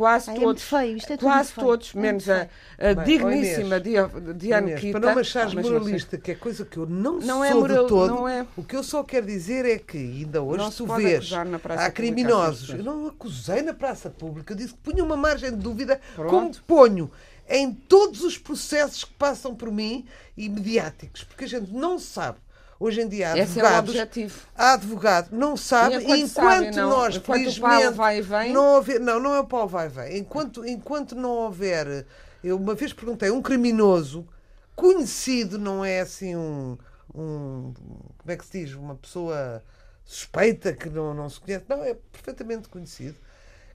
Quase Ai, é muito todos, feio, isto é tudo quase feio. todos, É menos a, feio. a Bem, digníssima ó Dia- Diane Inês, Kita. para não me achares Ah, moralista, que é coisa que eu não, Não sou é moral- de todo, não é. o que eu só quero dizer é que ainda hoje Não se tu vês acusar na praça há criminosos. Eu não acusei na praça pública, eu disse que punha uma margem de dúvida, Pronto. como ponho em todos os processos que passam por mim e mediáticos, porque a gente não sabe. Hoje em dia há Esse é advogados. objetivo. há advogado, não sabe, E e enquanto sabe, não. nós, Enquanto o felizmente, vai e vem. não houver, não, não é o Paulo vai e vem. Enquanto, enquanto não houver, eu uma vez perguntei, um criminoso conhecido, não é assim um, um como é que se diz, uma pessoa suspeita, que não, não se conhece. Não, é perfeitamente conhecido.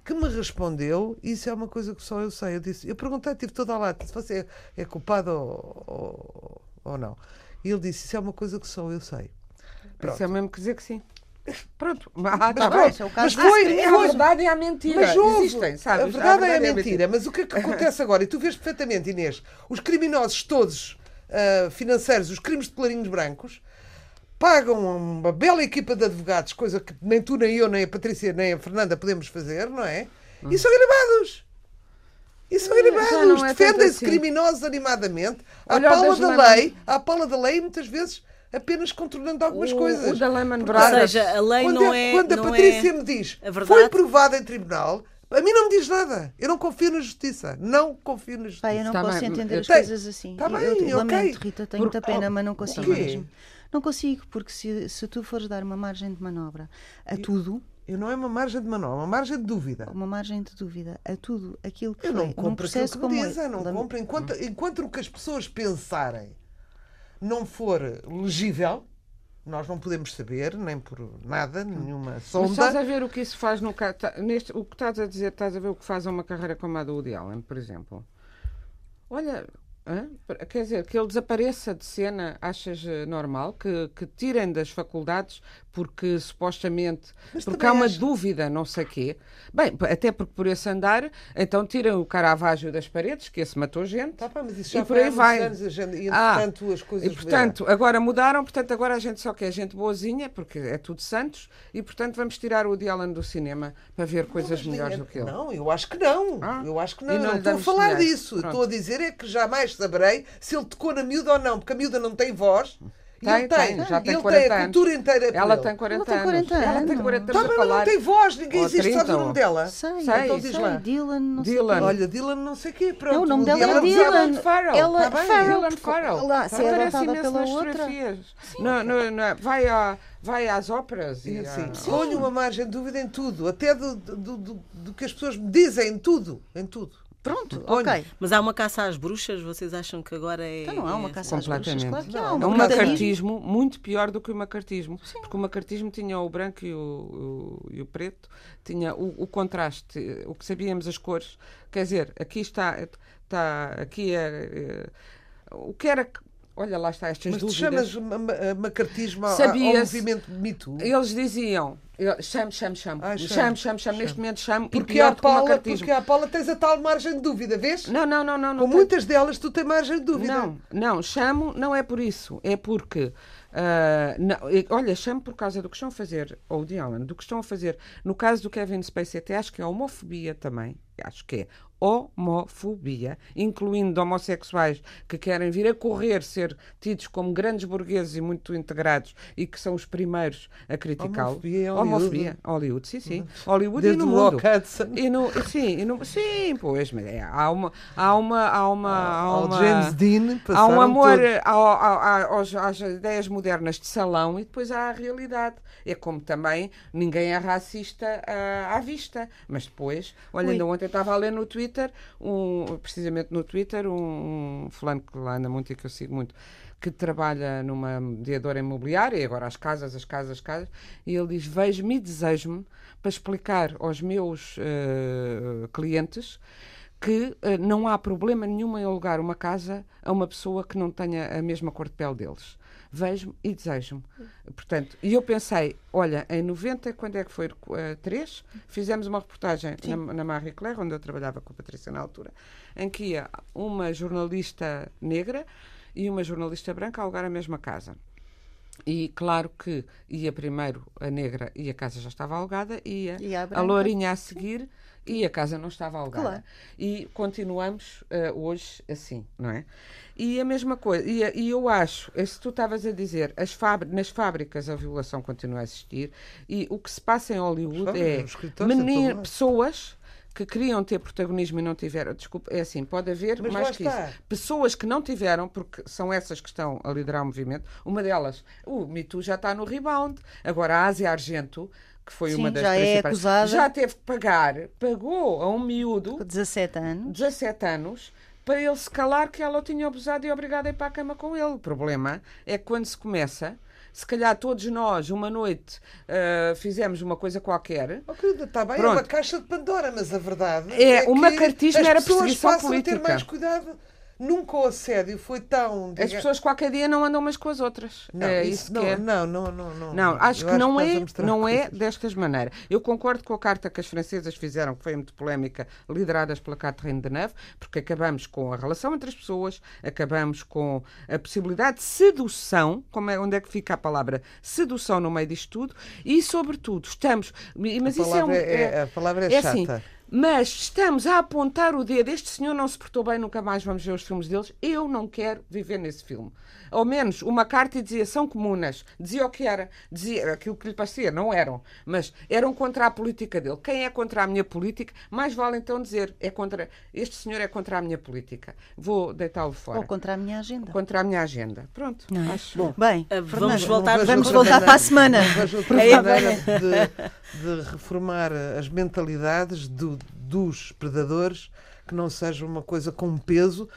Que me respondeu, isso é uma coisa que só eu sei. Eu disse, eu perguntei, tive toda a lata, se você é, é culpado ou, ou, ou não. E ele disse, isso é uma coisa que só eu sei. Pronto. Isso é mesmo que dizer que sim. Pronto, ah, tá pronto, bem. é o caso mas foi, É a verdade e a mentira. Mas houve. Existem, sabes? A verdade é a mentira. Mas o que é que acontece agora? E tu vês perfeitamente, Inês, os criminosos todos ah, financeiros, os crimes de colarinhos brancos, pagam uma bela equipa de advogados, coisa que nem tu, nem eu, nem a Patrícia, nem a Fernanda podemos fazer, não é? E são ilibados. E são não é Defendem-se assim. criminosos animadamente, à pala da Lehman- lei, à pala da lei, muitas vezes apenas contornando algumas O- coisas. o da Lehman Porque, Brothers. Ou seja, a lei quando não é. Quando a não Patrícia é me diz foi provado em tribunal, a mim não me diz nada. Eu não confio na justiça. Não confio na justiça. Pá, eu não Tá posso bem, entender eu as tenho- coisas assim. Tá Eu- bem, eu, ok. lamento, Rita, tenho muita pena, mas não consigo mesmo. Não consigo, porque se, se tu fores dar uma margem de manobra a tudo, Eu não é uma margem de manobra, é uma margem de dúvida. uma margem de dúvida a tudo aquilo que Eu foi não num compro aquilo processo que como dizem, não compro. Enquanto, enquanto o que as pessoas pensarem não for legível, nós não podemos saber, nem por nada, nenhuma Mas estás sonda. a ver o que isso faz no tá- neste, o que estás a dizer, estás a ver o que faz a uma carreira como a do Woody Allen, por exemplo. Olha, hã? quer dizer, que ele desapareça de cena, achas eh, normal? Que, que tirem das faculdades porque supostamente, Mas porque há uma dúvida, não sei quê. Bem, até porque por esse andar, então tiram o Caravaggio das paredes, que esse matou gente. Tá, pá, mas isso E já por foi há aí vai. anos, gente- e Ah, entretanto as coisas E portanto, agora mudaram, portanto, agora a gente só quer gente boazinha, porque é tudo santos, e portanto vamos tirar o Woody Allen do cinema para ver coisas melhores do que ele. Não, eu acho que não. Ah. Eu acho que E não. não não estou a falar dinheiro. disso. Pronto. Estou a dizer é que jamais saberei se ele tocou na miúda ou não, porque a miúda não tem voz. Tem, ele tem, tem, já tem ele 40 tem a anos. cultura inteira por Ela ele. tem 40 Ela tem anos. 40 Ela tem anos. 40 Tá, anos ela não tem voz, ninguém Ou existe. Sabes 30, o nome dela? Sei, Sei, então diz sei, lá. Dylan, não sei Dylan. Olha, Dylan não sei o quê. Pronto, Não, o nome dela é Dylan. Farrell. Ela Tá bem. Farrell, Dylan Farrell. Lá, se é Aparece imenso pela nas outra. fotografias. No- no- no- vai, a- vai às óperas. E É assim, a- ponho uma margem de dúvida em tudo, até do, do, do- do que as pessoas me dizem, em tudo. Em tudo. Pronto, Ponho. ok. Mas há uma caça às bruxas? Vocês acham que agora é. Então não há uma é- caça às bruxas, claro que há. Uma É um macartismo muito pior do que o macartismo. Porque o macartismo tinha o branco e o, o- e o preto, tinha o, o contraste, o que sabíamos as cores. Quer dizer, aqui está, está aqui é, é, o que era. que- Olha, lá está estas Mas tu dúvidas. chamas ma- ma- macartismo ao, ao movimento Me Too? Eles diziam, eu- chame, chame, chame, Ah, chame, chame, chame, neste momento chame, e Porque à, o Paula, porque à Paula tens a tal margem de dúvida, vês? Não, não, não, não. não Com tem- muitas delas tu tens margem de dúvida. Não, não, chamo não é por isso, é porque ah, não, olha, chamo por causa do que estão a fazer, ou de Allen, do que estão a fazer. No caso do Kevin Spacey, até acho que é homofobia também, acho que é homofobia, incluindo homossexuais que querem vir a correr ser tidos como grandes burgueses e muito integrados e que são os primeiros a criticá-lo. Homofobia. Homofobia, Hollywood, sim, sim. Hollywood Desde e no mundo. E no, sim, e no, sim, pois, mas é, há uma, há uma, há uma, há Ao uma, James Dean há um amor aos- às ideias modernas de salão e depois há a realidade. É como também ninguém é racista ah, à vista, mas depois, olha, Ui. ainda ontem estava a ler no Twitter, um, precisamente no Twitter, um, um fulano que lá anda muito e que eu sigo muito, que trabalha numa mediadora imobiliária, e agora as casas, as casas, as casas, e ele diz: Vejo-me e desejo-me para explicar aos meus eh, clientes que eh, não há problema nenhum em alugar uma casa a uma pessoa que não tenha a mesma cor de pele deles. Vejo-me e desejo-me. Portanto, e eu pensei, olha, em 90, quando é que foi? Eh, três, fizemos uma reportagem na, na Marie Claire, onde eu trabalhava com a Patrícia na altura, em que ia uma jornalista negra e uma jornalista branca alugar a mesma casa. E claro que ia primeiro a negra e a casa já estava alugada, ia E a a, lourinha a seguir e a casa não estava alugada. Claro. E continuamos eh, hoje assim, não é? E a mesma coisa, e, e eu acho, eh, se tu estavas a dizer, as fábri- nas fábricas a violação continua a existir, e o que se passa em Hollywood Sabe, é nos escritórios, em todo meni- lado. pessoas que queriam ter protagonismo e não tiveram. Desculpa, é assim, pode haver Mas mais que está. isso. Pessoas que não tiveram, porque são essas que estão a liderar o movimento. Uma delas, o Me Too já está no rebound. Agora, a Ásia Argento, que foi Sim, uma das já é principais, acusada. já teve que pagar, pagou a um miúdo, 17 anos. 17 anos, para ele se calar que ela o tinha abusado e obrigado a ir para a cama com ele. O problema é que quando se começa, se calhar todos nós, uma noite, ah, fizemos uma coisa qualquer. Oh, querida, está bem, é Pronto. uma caixa de Pandora, mas a verdade É, é, o que macartismo as era pessoas perseguição passam a ter política. mais cuidado. Nunca o assédio foi tão. As diga- pessoas qualquer dia não andam umas com as outras. Não, é isso isso não, que é. não, não, não, não. Não, acho que não estás a é, não é destas maneiras. Eu concordo com a carta que as francesas fizeram, que foi muito polémica, lideradas pela Catherine Deneuve, porque acabamos com a relação entre as pessoas, acabamos com a possibilidade de sedução, como é, onde é que fica a palavra sedução no meio disto tudo, e sobretudo estamos, mas a isso é, um, palavra é, a palavra é, é chata. assim, mas estamos a apontar o dedo. Este senhor não se portou bem, nunca mais vamos ver os filmes deles. Eu não quero viver nesse filme. Ao menos uma carta dizia são comunas. Dizia o que era. Dizia aquilo que lhe parecia. Não eram. Mas eram contra a política dele. Quem é contra a minha política? Mais vale então dizer é contra. Este senhor é contra a minha política. Vou deitá-lo fora. Ou contra a minha agenda. Contra a minha agenda. Pronto. Não é? Acho. Bem, Ah, vamos Fernanda, voltar- Não vejo vamos outra voltar para a semana. É, de, de reformar as mentalidades do- dos predadores que não seja uma coisa com peso,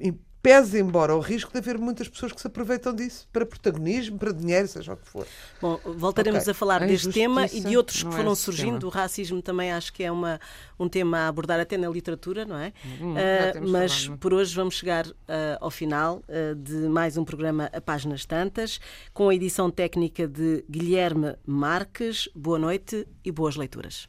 e pese embora o risco de haver muitas pessoas que se aproveitam disso para protagonismo, para dinheiro, seja o que for. Bom, voltaremos Ok. a falar A deste tema e de outros que é foram esse surgindo. tema. O racismo também acho que é uma, um tema a abordar até na literatura, não é? Hum, temos mas falado, é? por hoje vamos chegar ah, ao final ah, de mais um programa a páginas tantas, com a edição técnica de Guilherme Marques. Boa noite e boas leituras.